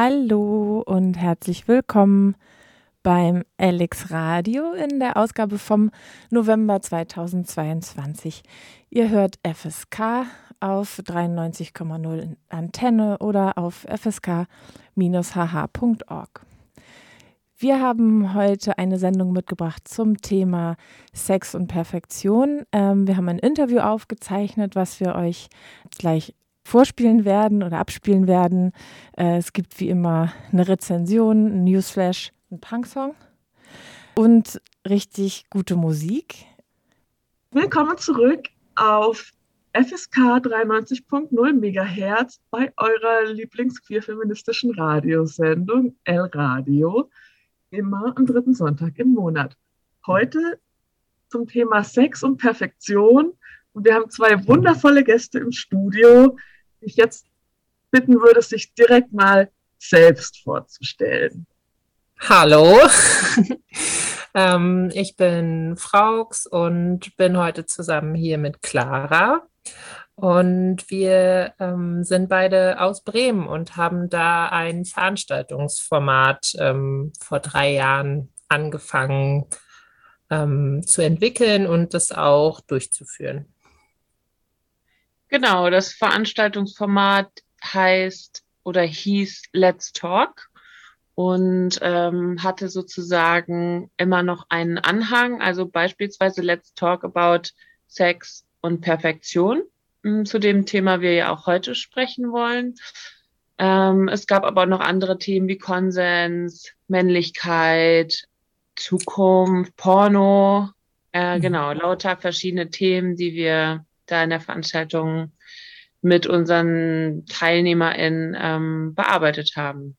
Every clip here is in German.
Hallo und herzlich willkommen beim Alex Radio in der Ausgabe vom November 2022. Ihr hört FSK auf 93,0 Antenne oder auf fsk-hh.org. Wir haben heute eine Sendung mitgebracht zum Thema Sex und Perfektion. Ähm, wir haben ein Interview aufgezeichnet, was wir euch gleich vorspielen werden oder abspielen werden. Äh, es gibt wie immer eine Rezension, ein Newsflash, ein Punksong und richtig gute Musik. Willkommen zurück auf FSK 93.0 MHz bei eurer Lieblingsqueer-feministischen Radiosendung El Radio, immer am dritten Sonntag im Monat. Heute zum Thema Sex und Perfektion. Und wir haben zwei wundervolle Gäste im Studio, ich jetzt bitten würde, sich direkt mal selbst vorzustellen. Hallo, ähm, ich bin Fraux und bin heute zusammen hier mit Clara. Und wir ähm, sind beide aus Bremen und haben da ein Veranstaltungsformat ähm, vor drei Jahren angefangen ähm, zu entwickeln und das auch durchzuführen. Genau, das Veranstaltungsformat heißt oder hieß Let's Talk und ähm, hatte sozusagen immer noch einen Anhang, also beispielsweise Let's Talk about Sex und Perfektion, hm, zu dem Thema wir ja auch heute sprechen wollen. Ähm, es gab aber noch andere Themen wie Konsens, Männlichkeit, Zukunft, Porno, äh, mhm. genau, lauter verschiedene Themen, die wir da in der Veranstaltung mit unseren TeilnehmerInnen ähm, bearbeitet haben.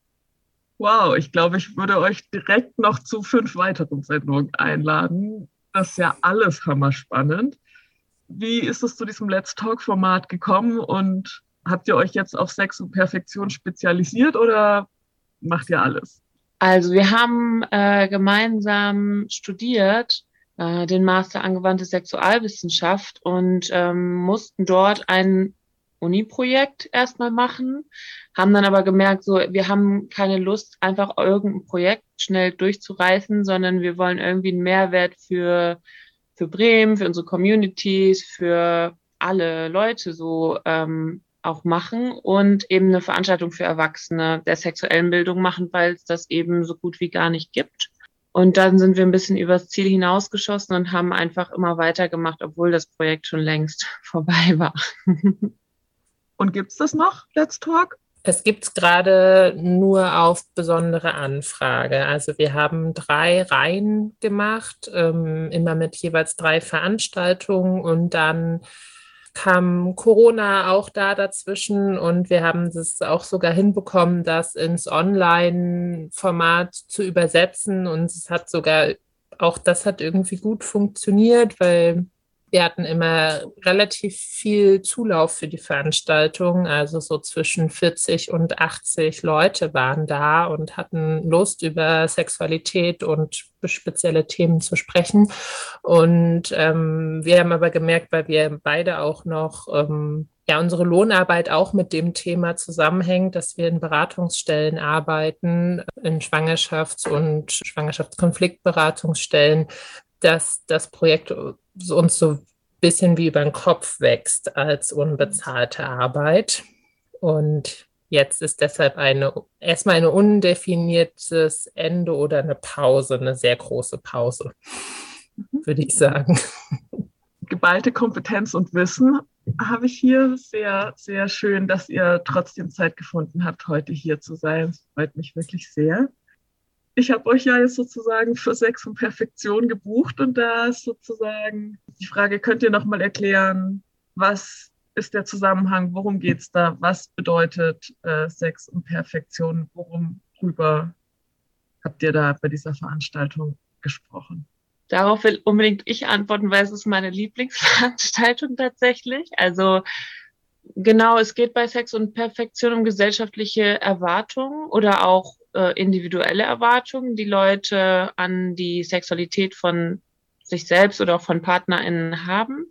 Wow, ich glaube, ich würde euch direkt noch zu fünf weiteren Sendungen einladen. Das ist ja alles hammerspannend. Wie ist es zu diesem Let's Talk-Format gekommen und habt ihr euch jetzt auf Sex und Perfektion spezialisiert oder macht ihr alles? Also wir haben äh, gemeinsam studiert äh, den Master Angewandte Sexualwissenschaft und ähm, mussten dort ein Uni-Projekt erstmal machen, haben dann aber gemerkt, so, wir haben keine Lust, einfach irgendein Projekt schnell durchzureißen, sondern wir wollen irgendwie einen Mehrwert für, für Bremen, für unsere Communities, für alle Leute so ähm, auch machen und eben eine Veranstaltung für Erwachsene der sexuellen Bildung machen, weil es das eben so gut wie gar nicht gibt. Und dann sind wir ein bisschen übers Ziel hinausgeschossen und haben einfach immer weitergemacht, obwohl das Projekt schon längst vorbei war. und gibt es das noch, Let's Talk? Es gibt es gerade nur auf besondere Anfrage. Also wir haben drei Reihen gemacht, ähm, immer mit jeweils drei Veranstaltungen und dann kam Corona auch da dazwischen und wir haben es auch sogar hinbekommen, das ins Online-Format zu übersetzen. Und es hat sogar auch das hat irgendwie gut funktioniert, weil wir hatten immer relativ viel Zulauf für die Veranstaltung. Also so zwischen 40 und 80 Leute waren da und hatten Lust, über Sexualität und spezielle Themen zu sprechen. Und ähm, wir haben aber gemerkt, weil wir beide auch noch ähm, ja, unsere Lohnarbeit auch mit dem Thema zusammenhängt, dass wir in Beratungsstellen arbeiten, in Schwangerschafts- und Schwangerschaftskonfliktberatungsstellen, dass das Projekt uns so ein bisschen wie über den Kopf wächst als unbezahlte Arbeit. Und jetzt ist deshalb eine erstmal ein undefiniertes Ende oder eine Pause, eine sehr große Pause, mhm. würde ich sagen. Geballte Kompetenz und Wissen habe ich hier. Sehr, sehr schön, dass ihr trotzdem Zeit gefunden habt, heute hier zu sein. Das freut mich wirklich sehr ich habe euch ja jetzt sozusagen für Sex und Perfektion gebucht und da ist sozusagen die Frage, könnt ihr nochmal erklären, was ist der Zusammenhang, worum geht es da, was bedeutet äh, Sex und Perfektion, worum drüber habt ihr da bei dieser Veranstaltung gesprochen? Darauf will unbedingt ich antworten, weil es ist meine Lieblingsveranstaltung tatsächlich. Also genau, es geht bei Sex und Perfektion um gesellschaftliche Erwartungen oder auch äh, individuelle Erwartungen, die Leute an die Sexualität von sich selbst oder auch von PartnerInnen haben.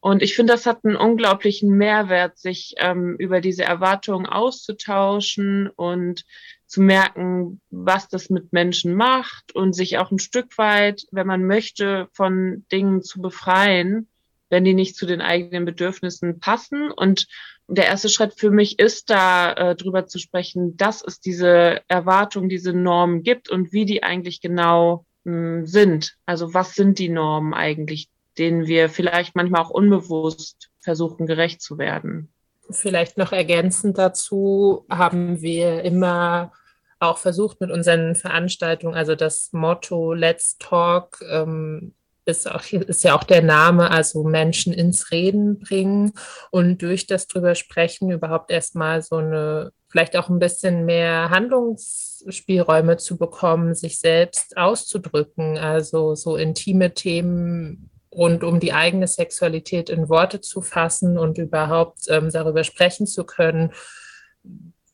Und ich finde, das hat einen unglaublichen Mehrwert, sich ähm, über diese Erwartungen auszutauschen und zu merken, was das mit Menschen macht und sich auch ein Stück weit, wenn man möchte, von Dingen zu befreien, wenn die nicht zu den eigenen Bedürfnissen passen. Und der erste Schritt für mich ist da äh, drüber zu sprechen, dass es diese Erwartungen, diese Normen gibt und wie die eigentlich genau mh, hm, sind. Also was sind die Normen eigentlich, denen wir vielleicht manchmal auch unbewusst versuchen gerecht zu werden. Vielleicht noch ergänzend dazu haben wir immer auch versucht mit unseren Veranstaltungen, also das Motto Let's Talk ähm, ist, auch, ist ja auch der Name, also Menschen ins Reden bringen und durch das drüber sprechen überhaupt erstmal so eine, vielleicht auch ein bisschen mehr Handlungsspielräume zu bekommen, sich selbst auszudrücken, also so intime Themen rund um die eigene Sexualität in Worte zu fassen und überhaupt ähm, darüber sprechen zu können.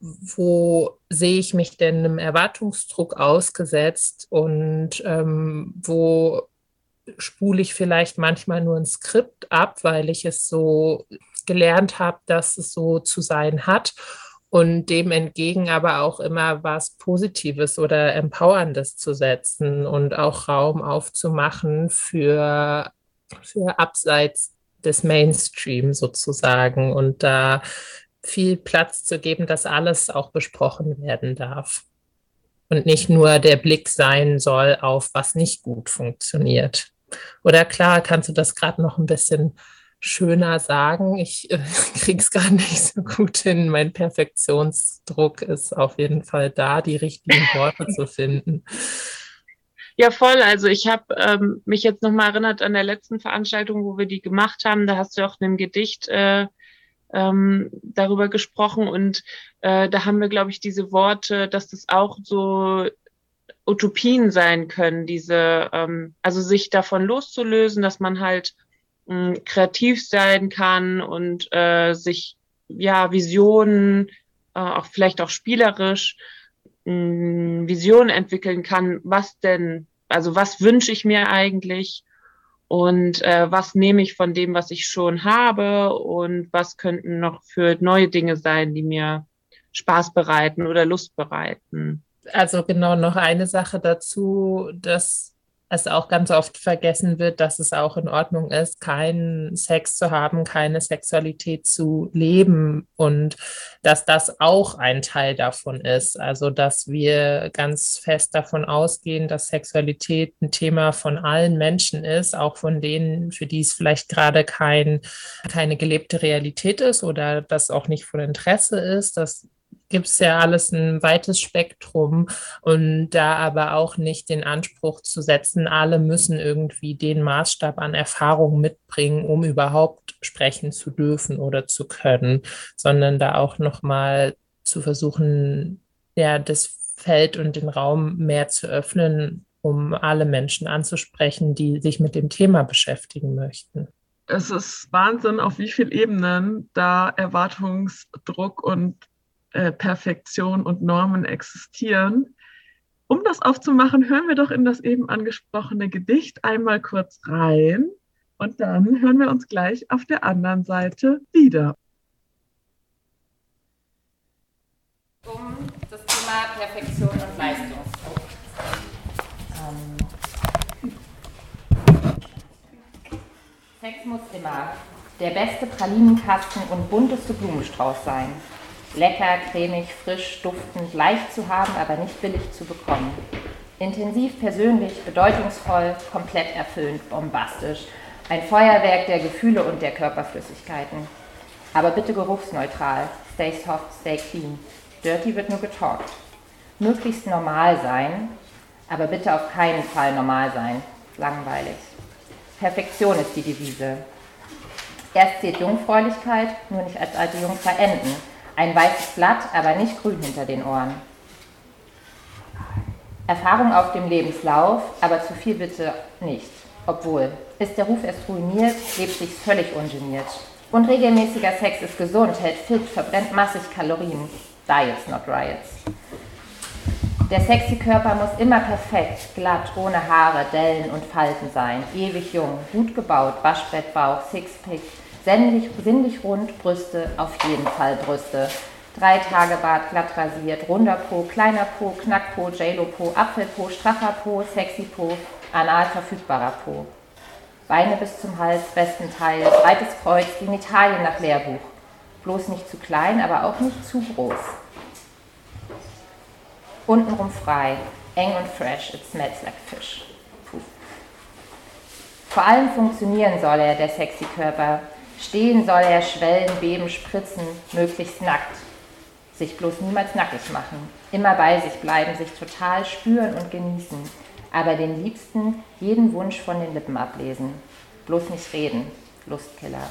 Wo sehe ich mich denn einem Erwartungsdruck ausgesetzt und ähm, wo spule ich vielleicht manchmal nur ein Skript ab, weil ich es so gelernt habe, dass es so zu sein hat und dem entgegen aber auch immer was Positives oder Empowerndes zu setzen und auch Raum aufzumachen für, für abseits des Mainstream sozusagen und da viel Platz zu geben, dass alles auch besprochen werden darf. Und nicht nur der Blick sein soll auf, was nicht gut funktioniert. Oder klar, kannst du das gerade noch ein bisschen schöner sagen? Ich äh, kriege es gar nicht so gut hin. Mein Perfektionsdruck ist auf jeden Fall da, die richtigen Worte zu finden. Ja, voll. Also ich habe ähm, mich jetzt nochmal erinnert an der letzten Veranstaltung, wo wir die gemacht haben. Da hast du auch in einem Gedicht äh, ähm, darüber gesprochen und äh, da haben wir, glaube ich, diese Worte, dass das auch so Utopien sein können, diese, ähm, also sich davon loszulösen, dass man halt mh, hm, kreativ sein kann und äh, sich ja Visionen, äh, auch vielleicht auch spielerisch mh, hm, Visionen entwickeln kann, was denn, also was wünsche ich mir eigentlich und äh, was nehme ich von dem, was ich schon habe und was könnten noch für neue Dinge sein, die mir Spaß bereiten oder Lust bereiten. Also genau noch eine Sache dazu, dass es auch ganz oft vergessen wird, dass es auch in Ordnung ist, keinen Sex zu haben, keine Sexualität zu leben und dass das auch ein Teil davon ist. Also, dass wir ganz fest davon ausgehen, dass Sexualität ein Thema von allen Menschen ist, auch von denen, für die es vielleicht gerade kein, keine gelebte Realität ist oder das auch nicht von Interesse ist, dass gibt es ja alles ein weites Spektrum und da aber auch nicht den Anspruch zu setzen, alle müssen irgendwie den Maßstab an Erfahrung mitbringen, um überhaupt sprechen zu dürfen oder zu können, sondern da auch nochmal zu versuchen, ja, das Feld und den Raum mehr zu öffnen, um alle Menschen anzusprechen, die sich mit dem Thema beschäftigen möchten. Es ist Wahnsinn, auf wie vielen Ebenen da Erwartungsdruck und äh, Perfektion und Normen existieren. Um das aufzumachen, hören wir doch in das eben angesprochene Gedicht einmal kurz rein und dann hören wir uns gleich auf der anderen Seite wieder. Um das Thema Perfektion und. Ähm, Sex muss immer der beste Pralinenkasten und bunteste Blumenstrauß sein. Lecker, cremig, frisch, duftend, leicht zu haben, aber nicht billig zu bekommen. Intensiv, persönlich, bedeutungsvoll, komplett erfüllend, bombastisch. Ein Feuerwerk der Gefühle und der Körperflüssigkeiten. Aber bitte geruchsneutral. Stay soft, stay clean. Dirty wird nur getalkt. Möglichst normal sein, aber bitte auf keinen Fall normal sein. Langweilig. Perfektion ist die Devise. Erst zählt Jungfräulichkeit, nur nicht als alte Jungfer enden ein weißes Blatt, aber nicht grün hinter den Ohren. Erfahrung auf dem Lebenslauf, aber zu viel bitte nicht. Obwohl, ist der Ruf erst ruiniert, lebt sich völlig ungeniert. Und regelmäßiger Sex ist gesund, hält fit, verbrennt massig Kalorien. Diets, not riots. Der sexy Körper muss immer perfekt, glatt, ohne Haare, Dellen und Falten sein. Ewig jung, gut gebaut, Waschbrettbauch, Sixpack, sinnlich, sinnlich rund, Brüste, auf jeden Fall Brüste. Drei Tage Bart, glatt rasiert, runder Po, kleiner Po, Knackpo, J-Lo-Po, Apfelpo, straffer Po, sexy Po, anal verfügbarer Po. Beine bis zum Hals, besten Teil, breites Kreuz, Genitalien nach Lehrbuch. Bloß nicht zu klein, aber auch nicht zu groß. Untenrum frei, eng und fresh, it smells like fish. Puh. Vor allem funktionieren soll er, der sexy Körper. Stehen soll er, schwellen, beben, spritzen, möglichst nackt. Sich bloß niemals nackig machen. Immer bei sich bleiben, sich total spüren und genießen. Aber den Liebsten jeden Wunsch von den Lippen ablesen. Bloß nicht reden. Lustkiller.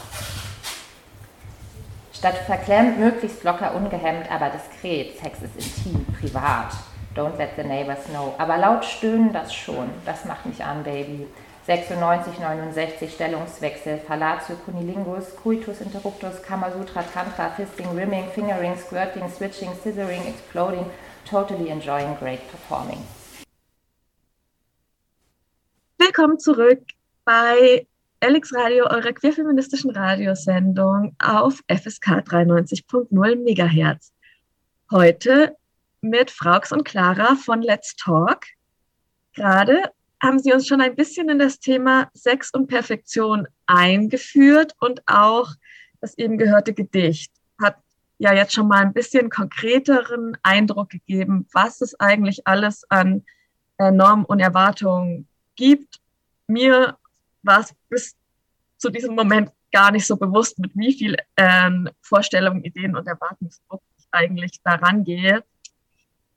Statt verklemmt, möglichst locker, ungehemmt, aber diskret. Sex ist intim, privat. Don't let the neighbors know. Aber laut stöhnen das schon. Das macht mich an, Baby. 96, 69, Stellungswechsel, Fallatio, Cunilingus, Coitus Interruptus, Kamasutra, Tantra, Fisting, Rimming, Fingering, Squirting, Switching, Scissoring, Exploding, totally enjoying, great performing. Willkommen zurück bei Alex Radio, eurer queerfeministischen Radiosendung auf FSK 93.0 MHz. Heute mit Fraux und Clara von Let's Talk. Gerade haben sie uns schon ein bisschen in das Thema Sex und Perfektion eingeführt und auch das eben gehörte Gedicht hat ja jetzt schon mal ein bisschen konkreteren Eindruck gegeben, was es eigentlich alles an äh, Normen und Erwartungen gibt. Mir war es bis zu diesem Moment gar nicht so bewusst, mit wie viel ähm, Vorstellungen, Ideen und Erwartungsdruck ich eigentlich daran gehe.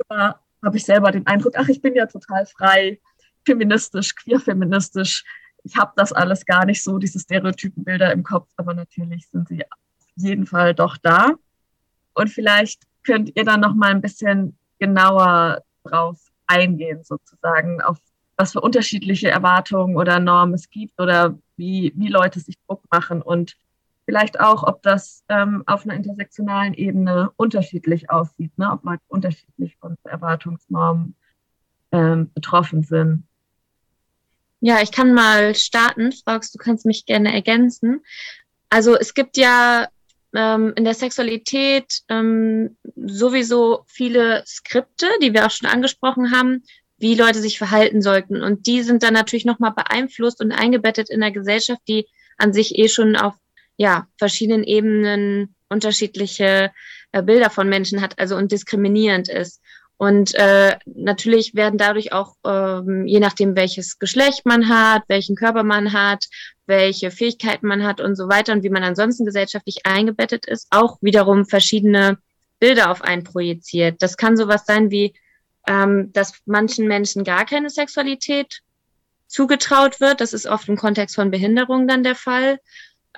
Da habe ich selber den Eindruck, ach, ich bin ja total frei, feministisch, queer-feministisch. Ich habe das alles gar nicht so, diese Stereotypenbilder im Kopf, aber natürlich sind sie auf jeden Fall doch da. Und vielleicht könnt ihr dann noch mal ein bisschen genauer drauf eingehen, sozusagen, auf was für unterschiedliche Erwartungen oder Normen es gibt oder wie, wie Leute sich Druck machen und vielleicht auch, ob das ähm, auf einer intersektionalen Ebene unterschiedlich aussieht, ne? ob Leute unterschiedlich von Erwartungsnormen ähm, betroffen sind. Ja, ich kann mal starten. Fragst, du kannst mich gerne ergänzen. Also es gibt ja ähm, in der Sexualität ähm, sowieso viele Skripte, die wir auch schon angesprochen haben, wie Leute sich verhalten sollten. Und die sind dann natürlich nochmal beeinflusst und eingebettet in der Gesellschaft, die an sich eh schon auf ja, verschiedenen Ebenen unterschiedliche äh, Bilder von Menschen hat, also und diskriminierend ist. Und äh, natürlich werden dadurch auch, ähm, je nachdem, welches Geschlecht man hat, welchen Körper man hat, welche Fähigkeiten man hat und so weiter und wie man ansonsten gesellschaftlich eingebettet ist, auch wiederum verschiedene Bilder auf einen projiziert. Das kann sowas sein wie, ähm, dass manchen Menschen gar keine Sexualität zugetraut wird. Das ist oft im Kontext von Behinderung dann der Fall.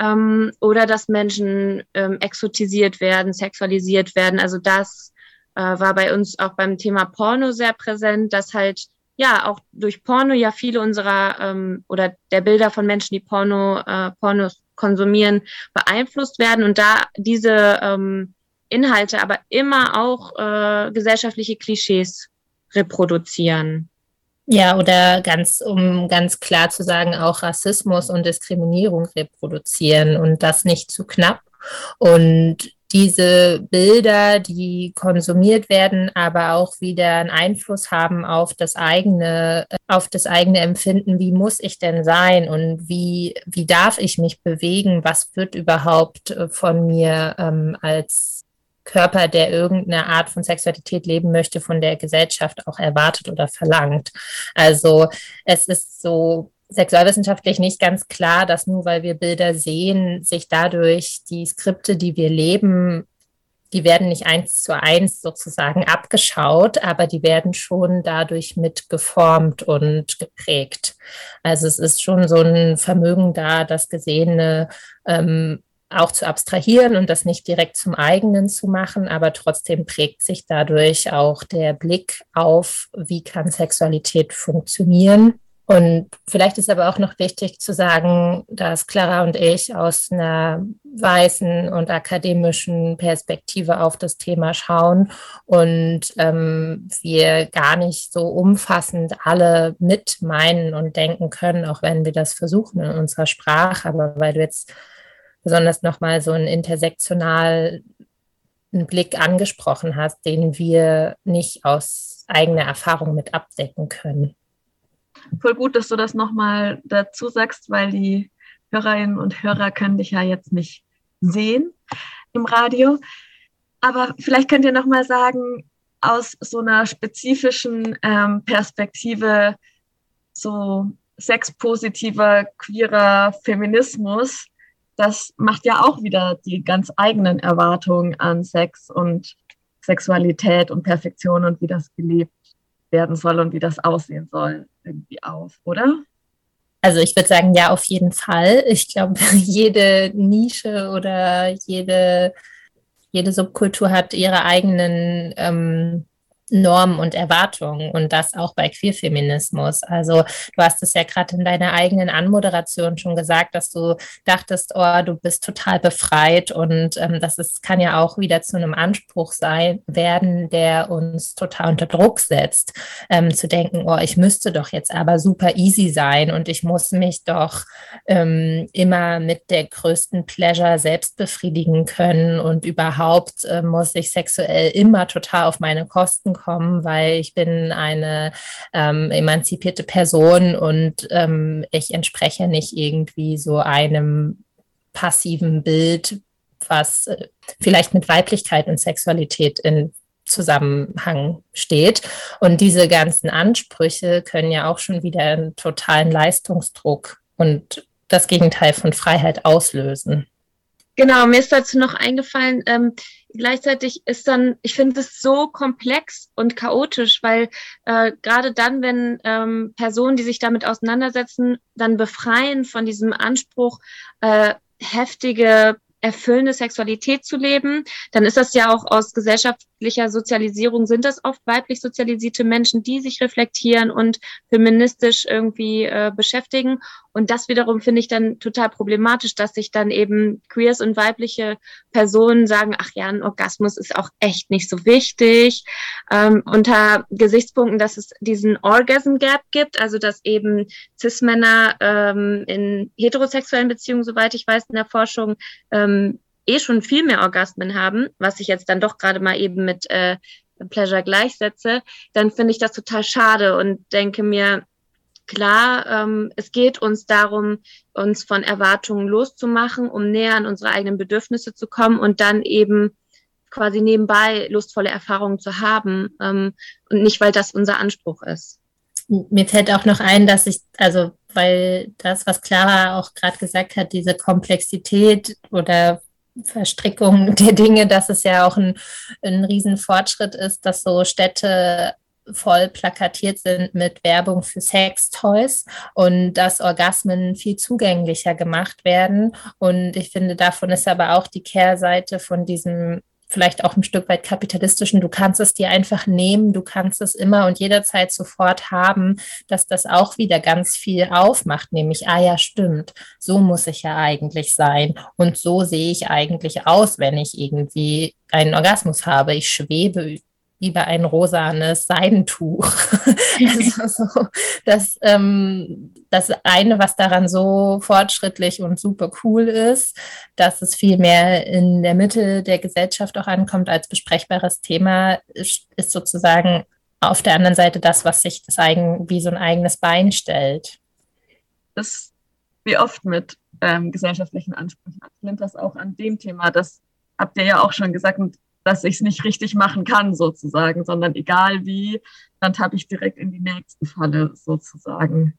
Ähm, oder dass Menschen ähm, exotisiert werden, sexualisiert werden. Also das äh, war bei uns auch beim Thema Porno sehr präsent, dass halt ja auch durch Porno ja viele unserer ähm, oder der Bilder von Menschen, die Porno, äh, Pornos konsumieren, beeinflusst werden und da diese ähm, Inhalte aber immer auch äh, gesellschaftliche Klischees reproduzieren. Ja, oder ganz, um ganz klar zu sagen, auch Rassismus und Diskriminierung reproduzieren und das nicht zu knapp. Und diese Bilder, die konsumiert werden, aber auch wieder einen Einfluss haben auf das eigene, auf das eigene Empfinden. Wie muss ich denn sein und wie, wie darf ich mich bewegen? Was wird überhaupt von mir ähm, als Körper, der irgendeine Art von Sexualität leben möchte, von der Gesellschaft auch erwartet oder verlangt. Also es ist so sexualwissenschaftlich nicht ganz klar, dass nur weil wir Bilder sehen, sich dadurch die Skripte, die wir leben, die werden nicht eins zu eins sozusagen abgeschaut, aber die werden schon dadurch mit geformt und geprägt. Also es ist schon so ein Vermögen da, das Gesehene ähm, auch zu abstrahieren und das nicht direkt zum eigenen zu machen, aber trotzdem prägt sich dadurch auch der Blick auf, wie kann Sexualität funktionieren Und vielleicht ist aber auch noch wichtig zu sagen, dass Clara und ich aus einer weißen und akademischen Perspektive auf das Thema schauen und ähm, wir gar nicht so umfassend alle mit meinen und denken können, auch wenn wir das versuchen in unserer Sprache. Aber weil du jetzt besonders nochmal so einen intersektionalen Blick angesprochen hast, den wir nicht aus eigener Erfahrung mit abdecken können voll gut, dass du das nochmal dazu sagst, weil die Hörerinnen und Hörer können dich ja jetzt nicht sehen im Radio. Aber vielleicht könnt ihr nochmal sagen, aus so einer spezifischen ähm, Perspektive, so sexpositiver, queerer Feminismus, das macht ja auch wieder die ganz eigenen Erwartungen an Sex und Sexualität und Perfektion und wie das gelebt werden soll und wie das aussehen soll, irgendwie auf, oder? Also ich würde sagen, ja, auf jeden Fall. Ich glaube, jede Nische oder jede, jede Subkultur hat ihre eigenen ähm, Normen und Erwartungen und das auch bei Queerfeminismus. Also du hast es ja gerade in deiner eigenen Anmoderation schon gesagt, dass du dachtest, oh, du bist total befreit und ähm, das ist, kann ja auch wieder zu einem Anspruch sein, werden, der uns total unter Druck setzt, ähm, zu denken, oh, ich müsste doch jetzt aber super easy sein und ich muss mich doch ähm, immer mit der größten Pleasure selbst befriedigen können und überhaupt äh, muss ich sexuell immer total auf meine Kosten kommen, weil ich bin eine ähm, emanzipierte Person und ähm, ich entspreche nicht irgendwie so einem passiven Bild, was äh, vielleicht mit Weiblichkeit und Sexualität in Zusammenhang steht. Und diese ganzen Ansprüche können ja auch schon wieder einen totalen Leistungsdruck und das Gegenteil von Freiheit auslösen. Genau, mir ist dazu noch eingefallen, ähm, gleichzeitig ist dann, ich finde es so komplex und chaotisch, weil äh, gerade dann, wenn ähm, Personen, die sich damit auseinandersetzen, dann befreien von diesem Anspruch, äh, heftige erfüllende Sexualität zu leben, dann ist das ja auch aus gesellschaftlicher Sozialisierung, sind das oft weiblich sozialisierte Menschen, die sich reflektieren und feministisch irgendwie äh, beschäftigen. Und das wiederum finde ich dann total problematisch, dass sich dann eben Queers und weibliche Personen sagen, ach ja, ein Orgasmus ist auch echt nicht so wichtig. Ähm, unter Gesichtspunkten, dass es diesen Orgasm Gap gibt, also dass eben Cis-Männer ähm, in heterosexuellen Beziehungen, soweit ich weiß, in der Forschung ähm, eh schon viel mehr Orgasmen haben, was ich jetzt dann doch gerade mal eben mit äh, Pleasure gleichsetze, dann finde ich das total schade und denke mir, klar, ähm, es geht uns darum, uns von Erwartungen loszumachen, um näher an unsere eigenen Bedürfnisse zu kommen und dann eben quasi nebenbei lustvolle Erfahrungen zu haben ähm, und nicht, weil das unser Anspruch ist. Mir fällt auch noch ein, dass ich, also weil das, was Clara auch gerade gesagt hat, diese Komplexität oder Verstrickung der Dinge, dass es ja auch ein, ein Riesenfortschritt ist, dass so Städte voll plakatiert sind mit Werbung für Sextoys und dass Orgasmen viel zugänglicher gemacht werden. Und ich finde, davon ist aber auch die Kehrseite von diesem vielleicht auch ein Stück weit kapitalistischen, du kannst es dir einfach nehmen, du kannst es immer und jederzeit sofort haben, dass das auch wieder ganz viel aufmacht, nämlich, ah ja, stimmt, so muss ich ja eigentlich sein und so sehe ich eigentlich aus, wenn ich irgendwie einen Orgasmus habe. Ich schwebe über ein rosanes Seidentuch. also so, das, ähm, das eine, was daran so fortschrittlich und super cool ist, dass es viel mehr in der Mitte der Gesellschaft auch ankommt als besprechbares Thema, ist, ist sozusagen auf der anderen Seite das, was sich das eigen, wie so ein eigenes Bein stellt. Das wie oft mit ähm, gesellschaftlichen Ansprüchen. Ich das auch an dem Thema, das habt ihr ja auch schon gesagt, und dass ich es nicht richtig machen kann, sozusagen, sondern egal wie, dann tappe ich direkt in die nächste Falle, sozusagen.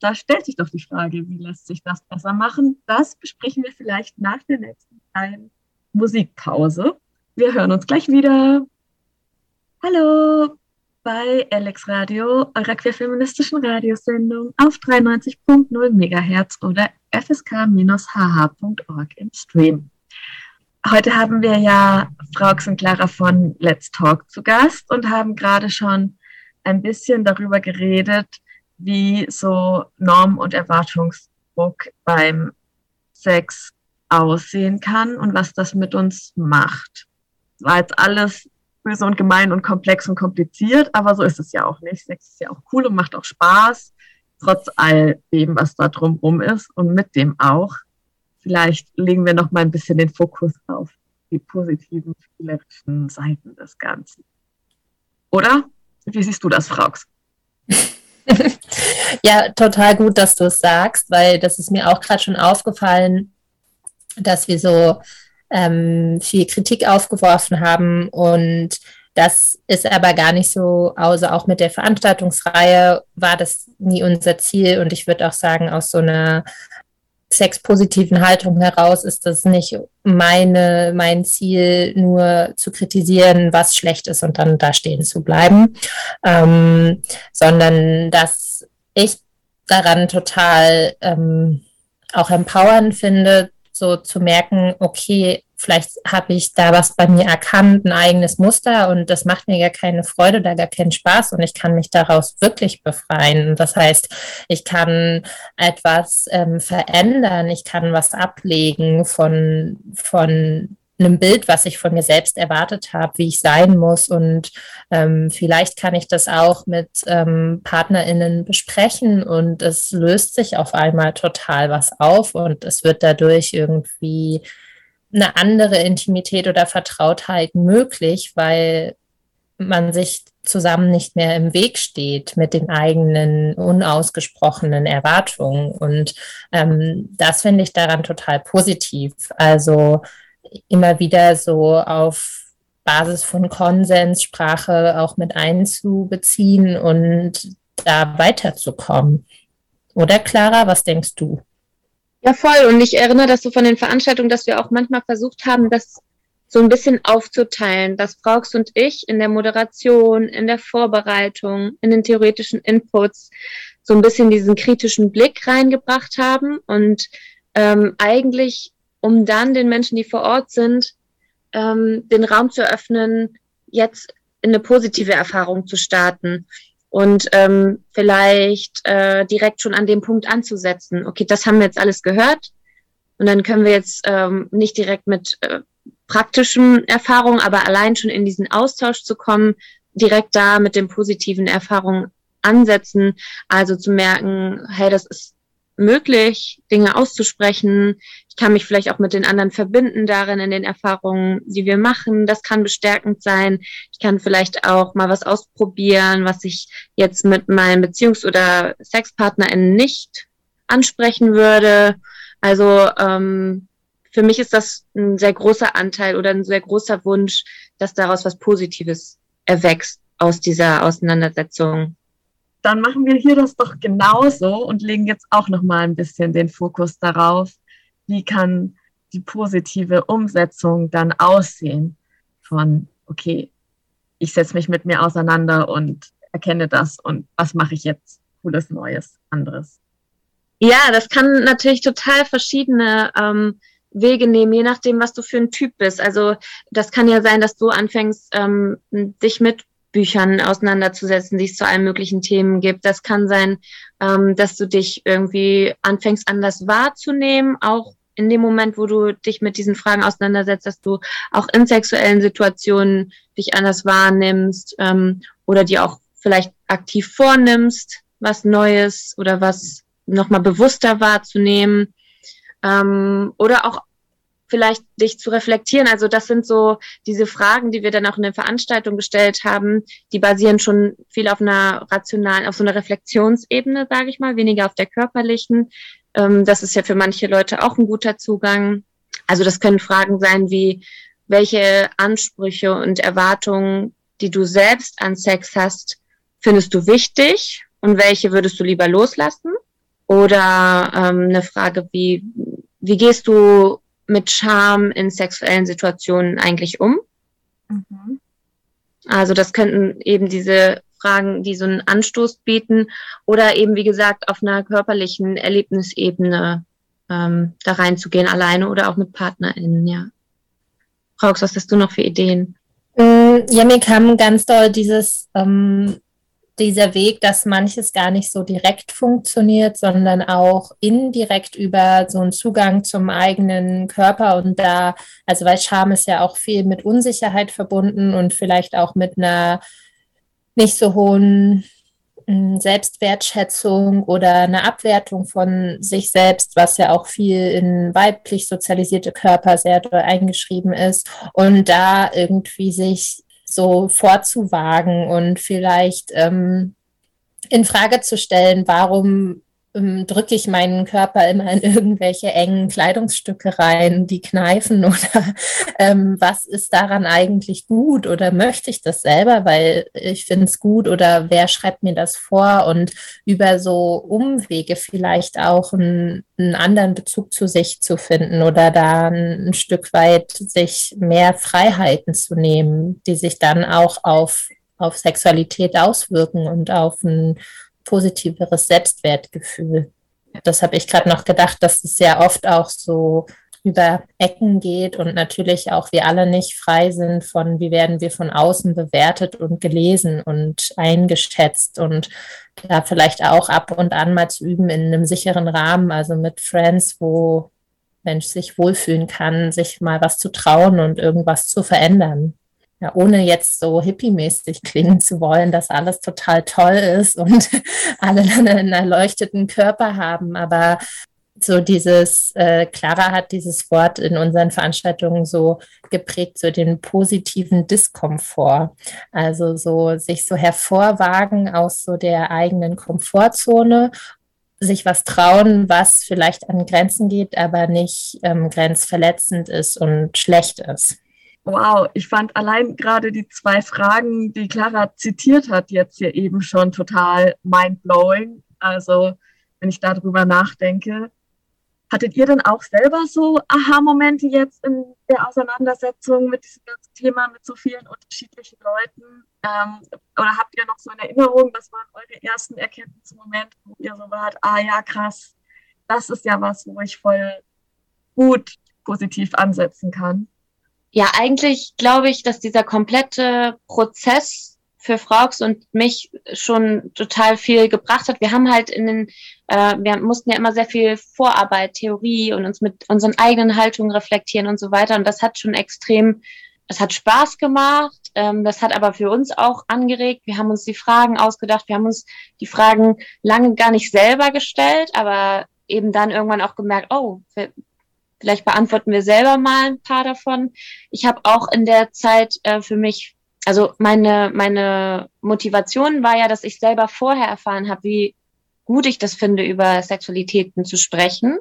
Da stellt sich doch die Frage, wie lässt sich das besser machen? Das besprechen wir vielleicht nach der nächsten kleinen Musikpause. Wir hören uns gleich wieder. Hallo bei Alex Radio, eurer queerfeministischen Radiosendung auf 93.0 MHz oder fsk-hh.org im Stream. Heute haben wir ja Frau Clara von Let's Talk zu Gast und haben gerade schon ein bisschen darüber geredet, wie so Norm- und Erwartungsdruck beim Sex aussehen kann und was das mit uns macht. War jetzt alles böse und gemein und komplex und kompliziert, aber so ist es ja auch nicht. Sex ist ja auch cool und macht auch Spaß, trotz all dem, was da drumherum ist und mit dem auch. Vielleicht legen wir noch mal ein bisschen den Fokus auf die positiven, spielerischen Seiten des Ganzen. Oder? Wie siehst du das, Frauks? ja, total gut, dass du es sagst, weil das ist mir auch gerade schon aufgefallen, dass wir so ähm, viel Kritik aufgeworfen haben und das ist aber gar nicht so, also auch mit der Veranstaltungsreihe war das nie unser Ziel und ich würde auch sagen, aus so einer sexpositiven Haltung heraus ist das nicht meine, mein Ziel, nur zu kritisieren, was schlecht ist und dann da stehen zu bleiben, ähm, sondern dass ich daran total ähm, auch empowernd finde, so zu merken, okay, vielleicht habe ich da was bei mir erkannt, ein eigenes Muster und das macht mir gar keine Freude oder gar keinen Spaß und ich kann mich daraus wirklich befreien. Das heißt, ich kann etwas ähm, verändern, ich kann was ablegen von, von einem Bild, was ich von mir selbst erwartet habe, wie ich sein muss. Und ähm, vielleicht kann ich das auch mit ähm, PartnerInnen besprechen und es löst sich auf einmal total was auf und es wird dadurch irgendwie eine andere Intimität oder Vertrautheit möglich, weil man sich zusammen nicht mehr im Weg steht mit den eigenen unausgesprochenen Erwartungen. Und ähm, das finde ich daran total positiv. Also immer wieder so auf Basis von Konsenssprache auch mit einzubeziehen und da weiterzukommen. Oder Clara, was denkst du? Ja, voll. Und ich erinnere das so von den Veranstaltungen, dass wir auch manchmal versucht haben, das so ein bisschen aufzuteilen, dass Frauks und ich in der Moderation, in der Vorbereitung, in den theoretischen Inputs so ein bisschen diesen kritischen Blick reingebracht haben. Und ähm, eigentlich, um dann den Menschen, die vor Ort sind, ähm, den Raum zu öffnen, jetzt in eine positive Erfahrung zu starten und ähm, vielleicht äh, direkt schon an dem Punkt anzusetzen. Okay, das haben wir jetzt alles gehört und dann können wir jetzt ähm, nicht direkt mit äh, praktischen Erfahrungen, aber allein schon in diesen Austausch zu kommen, direkt da mit den positiven Erfahrungen ansetzen, also zu merken, hey, das ist möglich, Dinge auszusprechen. Ich kann mich vielleicht auch mit den anderen verbinden darin, in den Erfahrungen, die wir machen. Das kann bestärkend sein. Ich kann vielleicht auch mal was ausprobieren, was ich jetzt mit meinen Beziehungs- oder SexpartnerInnen nicht ansprechen würde. Also ähm, für mich ist das ein sehr großer Anteil oder ein sehr großer Wunsch, dass daraus was Positives erwächst aus dieser Auseinandersetzung dann machen wir hier das doch genauso und legen jetzt auch noch mal ein bisschen den Fokus darauf, wie kann die positive Umsetzung dann aussehen von, okay, ich setze mich mit mir auseinander und erkenne das und was mache ich jetzt cooles, Neues, anderes. Ja, das kann natürlich total verschiedene ähm, Wege nehmen, je nachdem, was du für ein Typ bist. Also das kann ja sein, dass du anfängst, ähm, dich mit Büchern auseinanderzusetzen, die es zu allen möglichen Themen gibt. Das kann sein, ähm, dass du dich irgendwie anfängst anders wahrzunehmen, auch in dem Moment, wo du dich mit diesen Fragen auseinandersetzt, dass du auch in sexuellen Situationen dich anders wahrnimmst ähm, oder dir auch vielleicht aktiv vornimmst, was Neues oder was nochmal bewusster wahrzunehmen. Ähm, oder auch vielleicht dich zu reflektieren. Also das sind so diese Fragen, die wir dann auch in der Veranstaltung gestellt haben, die basieren schon viel auf einer rationalen, auf so einer Reflexionsebene, sage ich mal, weniger auf der körperlichen. Ähm, das ist ja für manche Leute auch ein guter Zugang. Also das können Fragen sein wie, welche Ansprüche und Erwartungen, die du selbst an Sex hast, findest du wichtig und welche würdest du lieber loslassen? Oder ähm, eine Frage wie, wie gehst du mit Scham in sexuellen Situationen eigentlich um? Mhm. Also das könnten eben diese Fragen, die so einen Anstoß bieten oder eben, wie gesagt, auf einer körperlichen Erlebnisebene ähm, da reinzugehen, alleine oder auch mit PartnerInnen, ja. Raux, was hast du noch für Ideen? Mm, ja, mir kam ganz doll dieses ähm, dieser Weg, dass manches gar nicht so direkt funktioniert, sondern auch indirekt über so einen Zugang zum eigenen Körper und da, also weil Scham ist ja auch viel mit Unsicherheit verbunden und vielleicht auch mit einer nicht so hohen hm, Selbstwertschätzung oder eine Abwertung von sich selbst, was ja auch viel in weiblich sozialisierte Körper sehr doll eingeschrieben ist. Und da irgendwie sich so vorzuwagen und vielleicht ähm, in Frage zu stellen, warum drücke ich meinen Körper immer in irgendwelche engen Kleidungsstücke rein, die kneifen oder ähm, was ist daran eigentlich gut oder möchte ich das selber, weil ich finde es gut oder wer schreibt mir das vor? Und über so Umwege vielleicht auch einen, einen anderen Bezug zu sich zu finden oder da ein, ein Stück weit sich mehr Freiheiten zu nehmen, die sich dann auch auf auf Sexualität auswirken und auf ein positiveres Selbstwertgefühl. Das habe ich gerade noch gedacht, dass es sehr oft auch so über Ecken geht und natürlich auch wir alle nicht frei sind von, wie werden wir von außen bewertet und gelesen und eingeschätzt und da vielleicht auch ab und an mal zu üben in einem sicheren Rahmen, also mit Friends, wo Mensch sich wohlfühlen kann, sich mal was zu trauen und irgendwas zu verändern ja, ohne jetzt so hippie-mäßig klingen zu wollen, dass alles total toll ist und alle einen erleuchteten Körper haben. Aber so dieses, äh, Clara hat dieses Wort in unseren Veranstaltungen so geprägt, so den positiven Diskomfort. Also so sich so hervorwagen aus so der eigenen Komfortzone sich was trauen, was vielleicht an Grenzen geht, aber nicht ähm, grenzverletzend ist und schlecht ist. Wow, ich fand allein gerade die zwei Fragen, die Clara zitiert hat, jetzt hier eben schon total mindblowing. Also, wenn ich darüber nachdenke, hattet ihr denn auch selber so Aha-Momente jetzt in der Auseinandersetzung mit diesem ganzen Thema mit so vielen unterschiedlichen Leuten? Ähm, oder habt ihr noch so eine Erinnerung, was waren eure ersten Erkenntnismomente, wo ihr so wart, ah ja, krass, das ist ja was, wo ich voll gut positiv ansetzen kann? Ja, eigentlich glaube ich, dass dieser komplette Prozess für Fraux und mich schon total viel gebracht hat. Wir haben halt in den, äh, wir mussten ja immer sehr viel Vorarbeit, Theorie und uns mit unseren eigenen Haltungen reflektieren und so weiter. Und das hat schon extrem, das hat Spaß gemacht. Ähm, das hat aber für uns auch angeregt. Wir haben uns die Fragen ausgedacht. Wir haben uns die Fragen lange gar nicht selber gestellt, aber eben dann irgendwann auch gemerkt, oh, Vielleicht beantworten wir selber mal ein paar davon. Ich habe auch in der Zeit äh, für mich, also meine, meine Motivation war ja, dass ich selber vorher erfahren habe, wie gut ich das finde, über Sexualitäten zu sprechen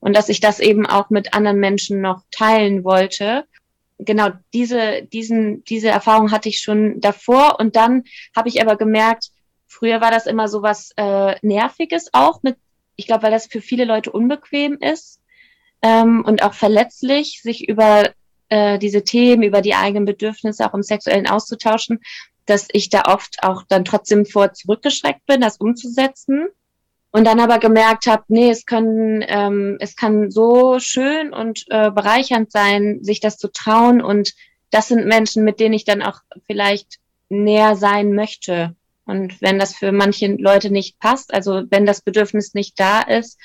und dass ich das eben auch mit anderen Menschen noch teilen wollte. Genau, diese, diesen, diese Erfahrung hatte ich schon davor und dann habe ich aber gemerkt, früher war das immer so was äh, Nerviges auch mit, ich glaube, weil das für viele Leute unbequem ist, ähm, und auch verletzlich, sich über äh, diese Themen, über die eigenen Bedürfnisse auch im Sexuellen auszutauschen, dass ich da oft auch dann trotzdem vor zurückgeschreckt bin, das umzusetzen. Und dann aber gemerkt habe, nee, es können, ähm, es kann so schön und äh, bereichernd sein, sich das zu trauen. Und das sind Menschen, mit denen ich dann auch vielleicht näher sein möchte. Und wenn das für manche Leute nicht passt, also wenn das Bedürfnis nicht da ist,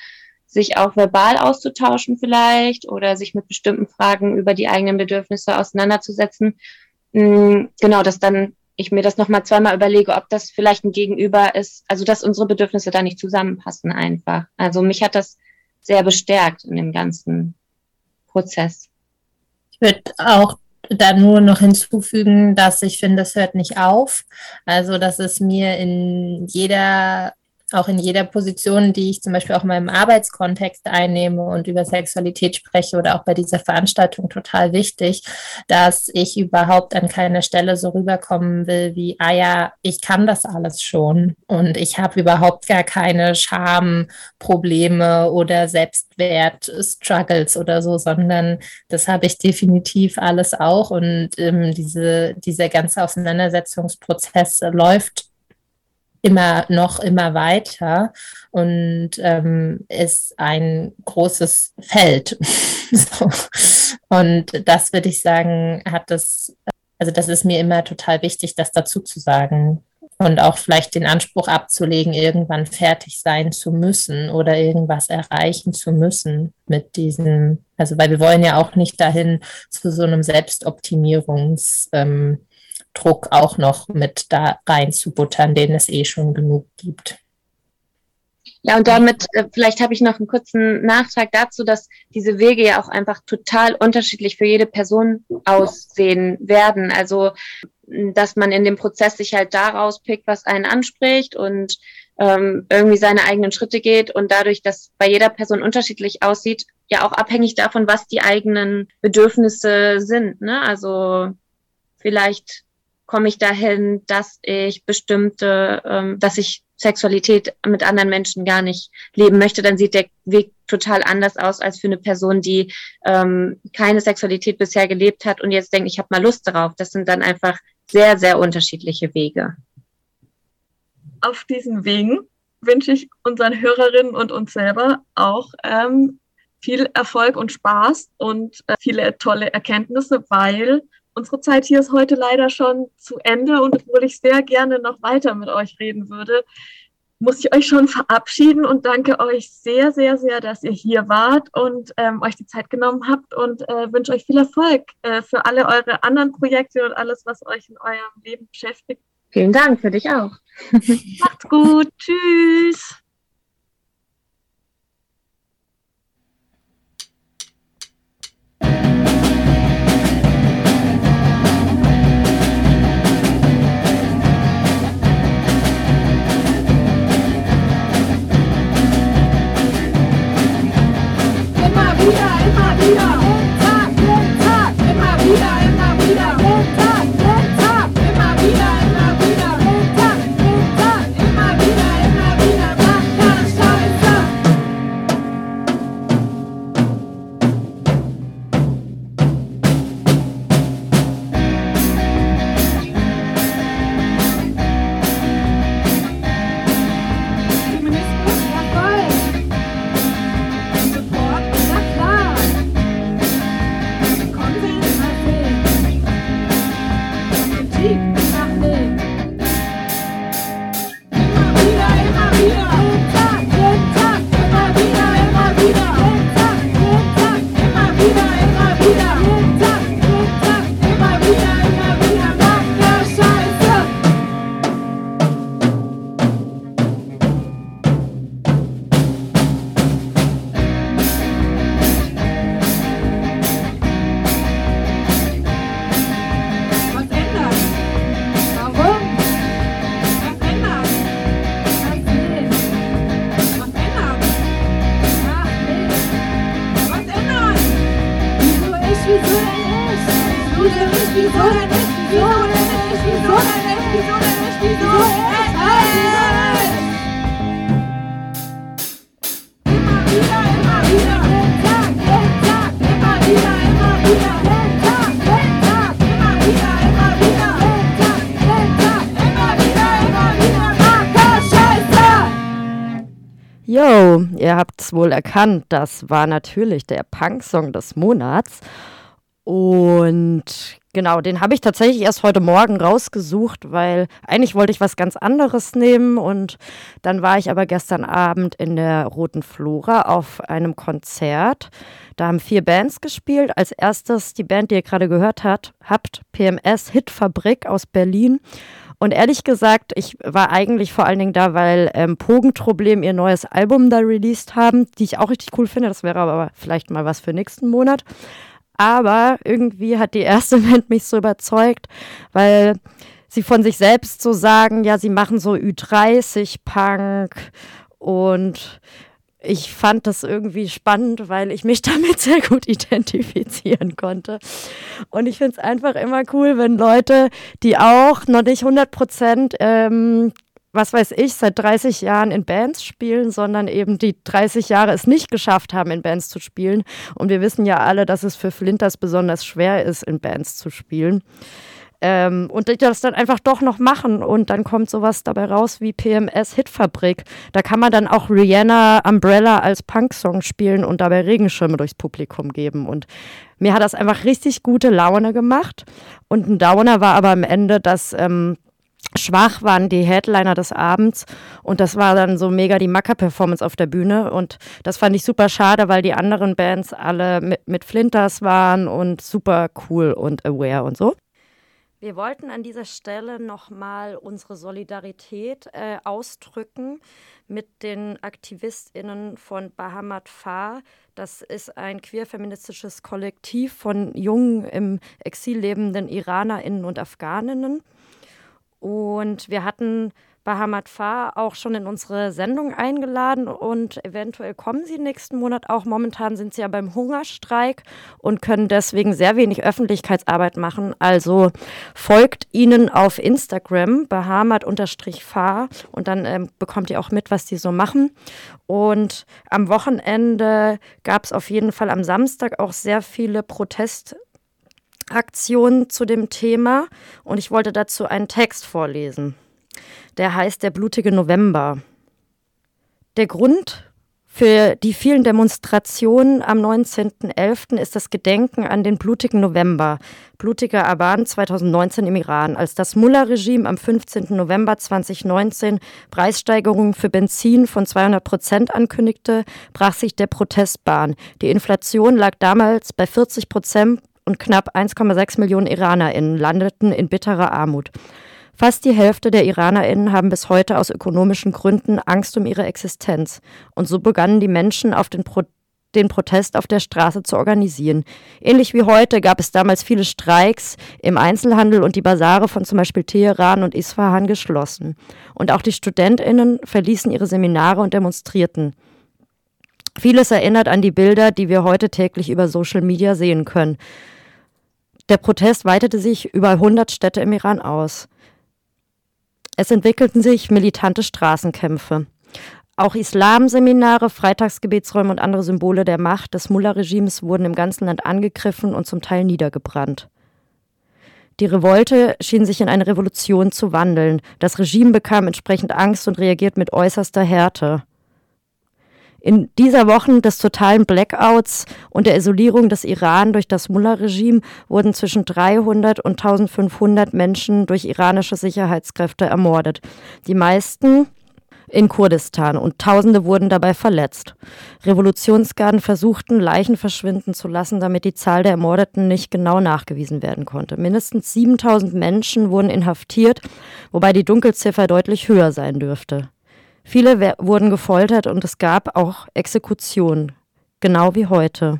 sich auch verbal auszutauschen vielleicht oder sich mit bestimmten Fragen über die eigenen Bedürfnisse auseinanderzusetzen. Mm, genau, dass dann ich mir das nochmal zweimal überlege, ob das vielleicht ein Gegenüber ist, also dass unsere Bedürfnisse da nicht zusammenpassen einfach. Also mich hat das sehr bestärkt in dem ganzen Prozess. Ich würde auch da nur noch hinzufügen, dass ich finde, das hört nicht auf. Also, dass es mir in jeder auch in jeder Position, die ich zum Beispiel auch in meinem Arbeitskontext einnehme und über Sexualität spreche oder auch bei dieser Veranstaltung total wichtig, dass ich überhaupt an keiner Stelle so rüberkommen will wie, ah ja, ich kann das alles schon und ich habe überhaupt gar keine Schamprobleme oder Selbstwert-Struggles oder so, sondern das habe ich definitiv alles auch und ähm, diese, dieser ganze Auseinandersetzungsprozess läuft immer noch immer weiter und ähm, ist ein großes Feld. so. Und das würde ich sagen, hat das, also das ist mir immer total wichtig, das dazu zu sagen. und auch vielleicht den Anspruch abzulegen, irgendwann fertig sein zu müssen oder irgendwas erreichen zu müssen mit diesem, also weil wir wollen ja auch nicht dahin zu so einem Selbstoptimierungsdruck ähm, auch noch mit da reinzubuttern, den es eh schon genug gibt. Ja, und damit, äh, vielleicht habe ich noch einen kurzen Nachtrag dazu, dass diese Wege ja auch einfach total unterschiedlich für jede Person aussehen werden. Also, dass man in dem Prozess sich halt daraus pickt, was einen anspricht und ähm, irgendwie seine eigenen Schritte geht und dadurch, dass bei jeder Person unterschiedlich aussieht, ja auch abhängig davon, was die eigenen Bedürfnisse sind. Ne? Also vielleicht komme ich dahin, dass ich bestimmte, ähm, dass ich Sexualität mit anderen Menschen gar nicht leben möchte, dann sieht der Weg total anders aus als für eine Person, die ähm, keine Sexualität bisher gelebt hat und jetzt denkt, ich habe mal Lust darauf. Das sind dann einfach sehr, sehr unterschiedliche Wege. Auf diesen Wegen wünsche ich unseren Hörerinnen und uns selber auch ähm, viel Erfolg und Spaß und äh, viele tolle Erkenntnisse, weil unsere Zeit hier ist heute leider schon zu Ende und obwohl ich sehr gerne noch weiter mit euch reden würde, muss ich euch schon verabschieden und danke euch sehr, sehr, sehr, dass ihr hier wart und ähm, euch die Zeit genommen habt und äh, wünsche euch viel Erfolg äh, für alle eure anderen Projekte und alles, was euch in eurem Leben beschäftigt. Vielen Dank für dich auch. Macht's gut. Tschüss. ba ba ba ba ba ba ba ba ba Yo, ihr habt es wohl erkannt, das war natürlich der Punk-Song des Monats. Und genau, den habe ich tatsächlich erst heute Morgen rausgesucht, weil eigentlich wollte ich was ganz anderes nehmen. Und dann war ich aber gestern Abend in der Roten Flora auf einem Konzert. Da haben vier Bands gespielt. Als erstes die Band, die ihr gerade gehört habt, habt PMS Hitfabrik aus Berlin. Und ehrlich gesagt, ich war eigentlich vor allen Dingen da, weil ähm, Pogenproblem ihr neues Album da released haben, die ich auch richtig cool finde. Das wäre aber vielleicht mal was für nächsten Monat. Aber irgendwie hat die erste Band mich so überzeugt, weil sie von sich selbst so sagen, ja, sie machen so Ü30-Punk und ich fand das irgendwie spannend, weil ich mich damit sehr gut identifizieren konnte. Und ich finde es einfach immer cool, wenn Leute, die auch noch nicht 100 Prozent, ähm, was weiß ich, seit 30 Jahren in Bands spielen, sondern eben die 30 Jahre es nicht geschafft haben, in Bands zu spielen. Und wir wissen ja alle, dass es für Flinters besonders schwer ist, in Bands zu spielen. Ähm, und die das dann einfach doch noch machen und dann kommt sowas dabei raus wie PMS Hitfabrik. Da kann man dann auch Rihanna Umbrella als Punk-Song spielen und dabei Regenschirme durchs Publikum geben. Und mir hat das einfach richtig gute Laune gemacht. Und ein Downer war aber am Ende, dass ähm, Schwach waren die Headliner des Abends und das war dann so mega die Macker-Performance auf der Bühne und das fand ich super schade, weil die anderen Bands alle mit, mit Flinters waren und super cool und aware und so. Wir wollten an dieser Stelle nochmal unsere Solidarität äh, ausdrücken mit den AktivistInnen von Bahamat Fa. Das ist ein queer-feministisches Kollektiv von jungen im Exil lebenden IranerInnen und Afghaninnen. Und wir hatten Bahamat Fa auch schon in unsere Sendung eingeladen und eventuell kommen sie nächsten Monat auch. Momentan sind sie ja beim Hungerstreik und können deswegen sehr wenig Öffentlichkeitsarbeit machen. Also folgt ihnen auf Instagram bahamat-fa und dann ähm, bekommt ihr auch mit, was die so machen. Und am Wochenende gab es auf jeden Fall am Samstag auch sehr viele Protestaktionen zu dem Thema und ich wollte dazu einen Text vorlesen. Der heißt Der blutige November. Der Grund für die vielen Demonstrationen am 19.11. ist das Gedenken an den blutigen November, blutiger Aban 2019 im Iran, als das Mullah-Regime am 15. November 2019 Preissteigerungen für Benzin von 200 Prozent ankündigte, brach sich der Protest Bahn. Die Inflation lag damals bei 40 Prozent und knapp 1,6 Millionen IranerInnen landeten in bitterer Armut. Fast die Hälfte der IranerInnen haben bis heute aus ökonomischen Gründen Angst um ihre Existenz. Und so begannen die Menschen auf den Pro den Protest auf der Straße zu organisieren. Ähnlich wie heute gab es damals viele Streiks im Einzelhandel und die Basare von zum Beispiel Teheran und Isfahan geschlossen. Und auch die StudentInnen verließen ihre Seminare und demonstrierten. Vieles erinnert an die Bilder, die wir heute täglich über Social Media sehen können. Der Protest weitete sich über 100 Städte im Iran aus. Es entwickelten sich militante Straßenkämpfe. Auch Islamseminare, Freitagsgebetsräume und andere Symbole der Macht des Mullah-Regimes wurden im ganzen Land angegriffen und zum Teil niedergebrannt. Die Revolte schien sich in eine Revolution zu wandeln. Das Regime bekam entsprechend Angst und reagiert mit äußerster Härte. In dieser Woche des totalen Blackouts und der Isolierung des Iran durch das Mullah-Regime wurden zwischen 300 und 1500 Menschen durch iranische Sicherheitskräfte ermordet. Die meisten in Kurdistan und Tausende wurden dabei verletzt. Revolutionsgarden versuchten, Leichen verschwinden zu lassen, damit die Zahl der Ermordeten nicht genau nachgewiesen werden konnte. Mindestens 7000 Menschen wurden inhaftiert, wobei die Dunkelziffer deutlich höher sein dürfte. Viele wurden gefoltert und es gab auch Exekutionen, genau wie heute.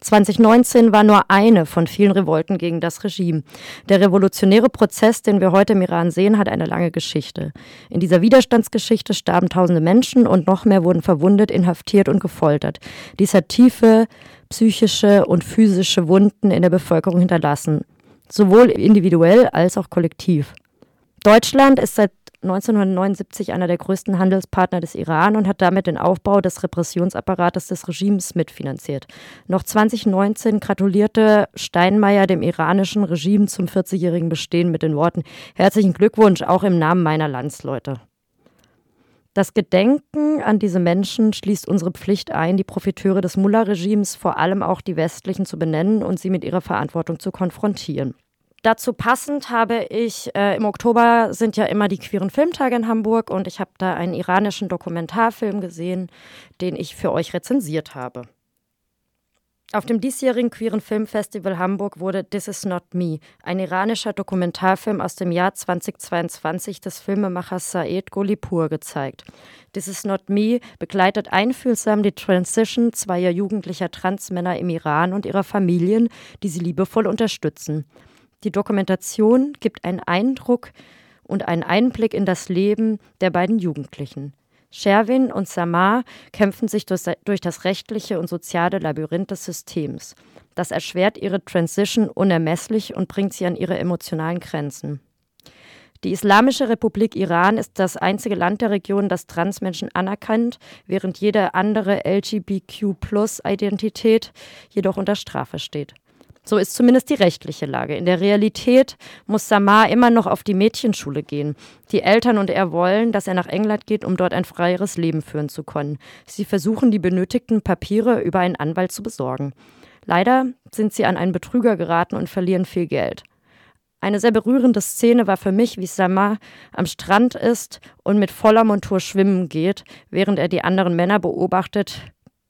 2019 war nur eine von vielen Revolten gegen das Regime. Der revolutionäre Prozess, den wir heute im Iran sehen, hat eine lange Geschichte. In dieser Widerstandsgeschichte starben tausende Menschen und noch mehr wurden verwundet, inhaftiert und gefoltert. Dies hat tiefe psychische und physische Wunden in der Bevölkerung hinterlassen, sowohl individuell als auch kollektiv. Deutschland ist seit 1979 einer der größten Handelspartner des Iran und hat damit den Aufbau des Repressionsapparates des Regimes mitfinanziert. Noch 2019 gratulierte Steinmeier dem iranischen Regime zum 40-jährigen Bestehen mit den Worten Herzlichen Glückwunsch auch im Namen meiner Landsleute. Das Gedenken an diese Menschen schließt unsere Pflicht ein, die Profiteure des Mullah-Regimes, vor allem auch die westlichen, zu benennen und sie mit ihrer Verantwortung zu konfrontieren. Dazu passend habe ich, äh, im Oktober sind ja immer die queeren Filmtage in Hamburg und ich habe da einen iranischen Dokumentarfilm gesehen, den ich für euch rezensiert habe. Auf dem diesjährigen Queeren Filmfestival Hamburg wurde This Is Not Me, ein iranischer Dokumentarfilm aus dem Jahr 2022 des Filmemachers Saed Golipur gezeigt. This Is Not Me begleitet einfühlsam die Transition zweier jugendlicher Transmänner im Iran und ihrer Familien, die sie liebevoll unterstützen. Die Dokumentation gibt einen Eindruck und einen Einblick in das Leben der beiden Jugendlichen. Sherwin und Samar kämpfen sich durch das rechtliche und soziale Labyrinth des Systems. Das erschwert ihre Transition unermesslich und bringt sie an ihre emotionalen Grenzen. Die Islamische Republik Iran ist das einzige Land der Region, das Transmenschen anerkennt, während jede andere LGBTQ-Plus-Identität jedoch unter Strafe steht. So ist zumindest die rechtliche Lage. In der Realität muss Samar immer noch auf die Mädchenschule gehen. Die Eltern und er wollen, dass er nach England geht, um dort ein freieres Leben führen zu können. Sie versuchen, die benötigten Papiere über einen Anwalt zu besorgen. Leider sind sie an einen Betrüger geraten und verlieren viel Geld. Eine sehr berührende Szene war für mich, wie Samar am Strand ist und mit voller Montur schwimmen geht, während er die anderen Männer beobachtet,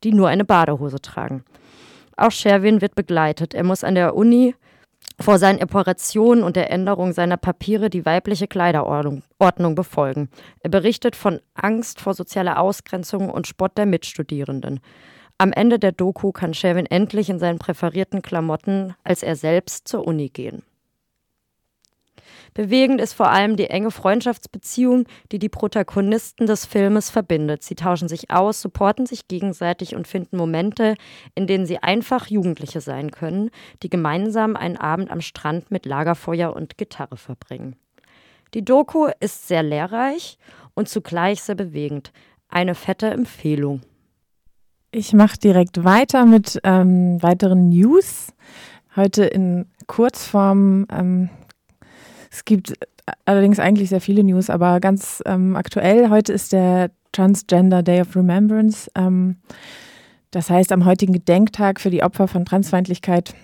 die nur eine Badehose tragen. Auch Sherwin wird begleitet. Er muss an der Uni vor seinen Operationen und der Änderung seiner Papiere die weibliche Kleiderordnung befolgen. Er berichtet von Angst vor sozialer Ausgrenzung und Spott der Mitstudierenden. Am Ende der Doku kann Sherwin endlich in seinen präferierten Klamotten als er selbst zur Uni gehen. Bewegend ist vor allem die enge Freundschaftsbeziehung, die die Protagonisten des Filmes verbindet. Sie tauschen sich aus, supporten sich gegenseitig und finden Momente, in denen sie einfach Jugendliche sein können, die gemeinsam einen Abend am Strand mit Lagerfeuer und Gitarre verbringen. Die Doku ist sehr lehrreich und zugleich sehr bewegend. Eine fette Empfehlung. Ich mache direkt weiter mit ähm, weiteren News. Heute in Kurzform ähm, es gibt allerdings eigentlich sehr viele News, aber ganz ähm, aktuell, heute ist der Transgender Day of Remembrance. Ähm, das heißt, am heutigen Gedenktag für die Opfer von Transfeindlichkeit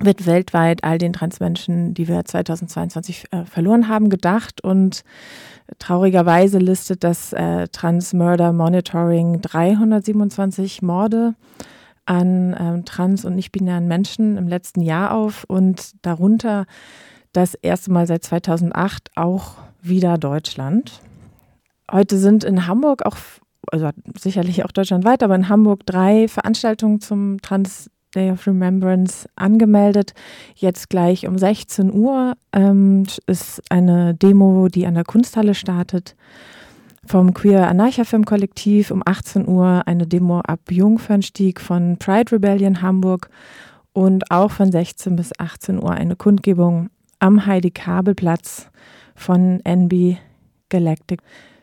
wird weltweit all den Transmenschen, die wir 2022 äh, verloren haben, gedacht. Und traurigerweise listet das äh, Trans Murder Monitoring 327 Morde an ähm, trans- und nicht-binären Menschen im letzten Jahr auf und darunter das erste Mal seit 2008 auch wieder Deutschland. Heute sind in Hamburg auch, also sicherlich auch deutschlandweit, aber in Hamburg drei Veranstaltungen zum Trans Day of Remembrance angemeldet. Jetzt gleich um 16 Uhr ähm, ist eine Demo, die an der Kunsthalle startet. Vom Queer Anarcha Film Kollektiv um 18 Uhr eine Demo ab Jungfernstieg von Pride Rebellion Hamburg und auch von 16 bis 18 Uhr eine Kundgebung am Heidi-Kabel-Platz von NB Galactic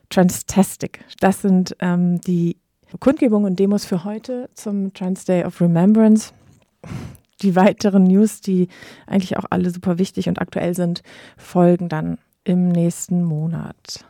Transtastic. Das sind ähm, die Kundgebungen und Demos für heute zum Trans Day of Remembrance. Die weiteren News, die eigentlich auch alle super wichtig und aktuell sind, folgen dann im nächsten Monat.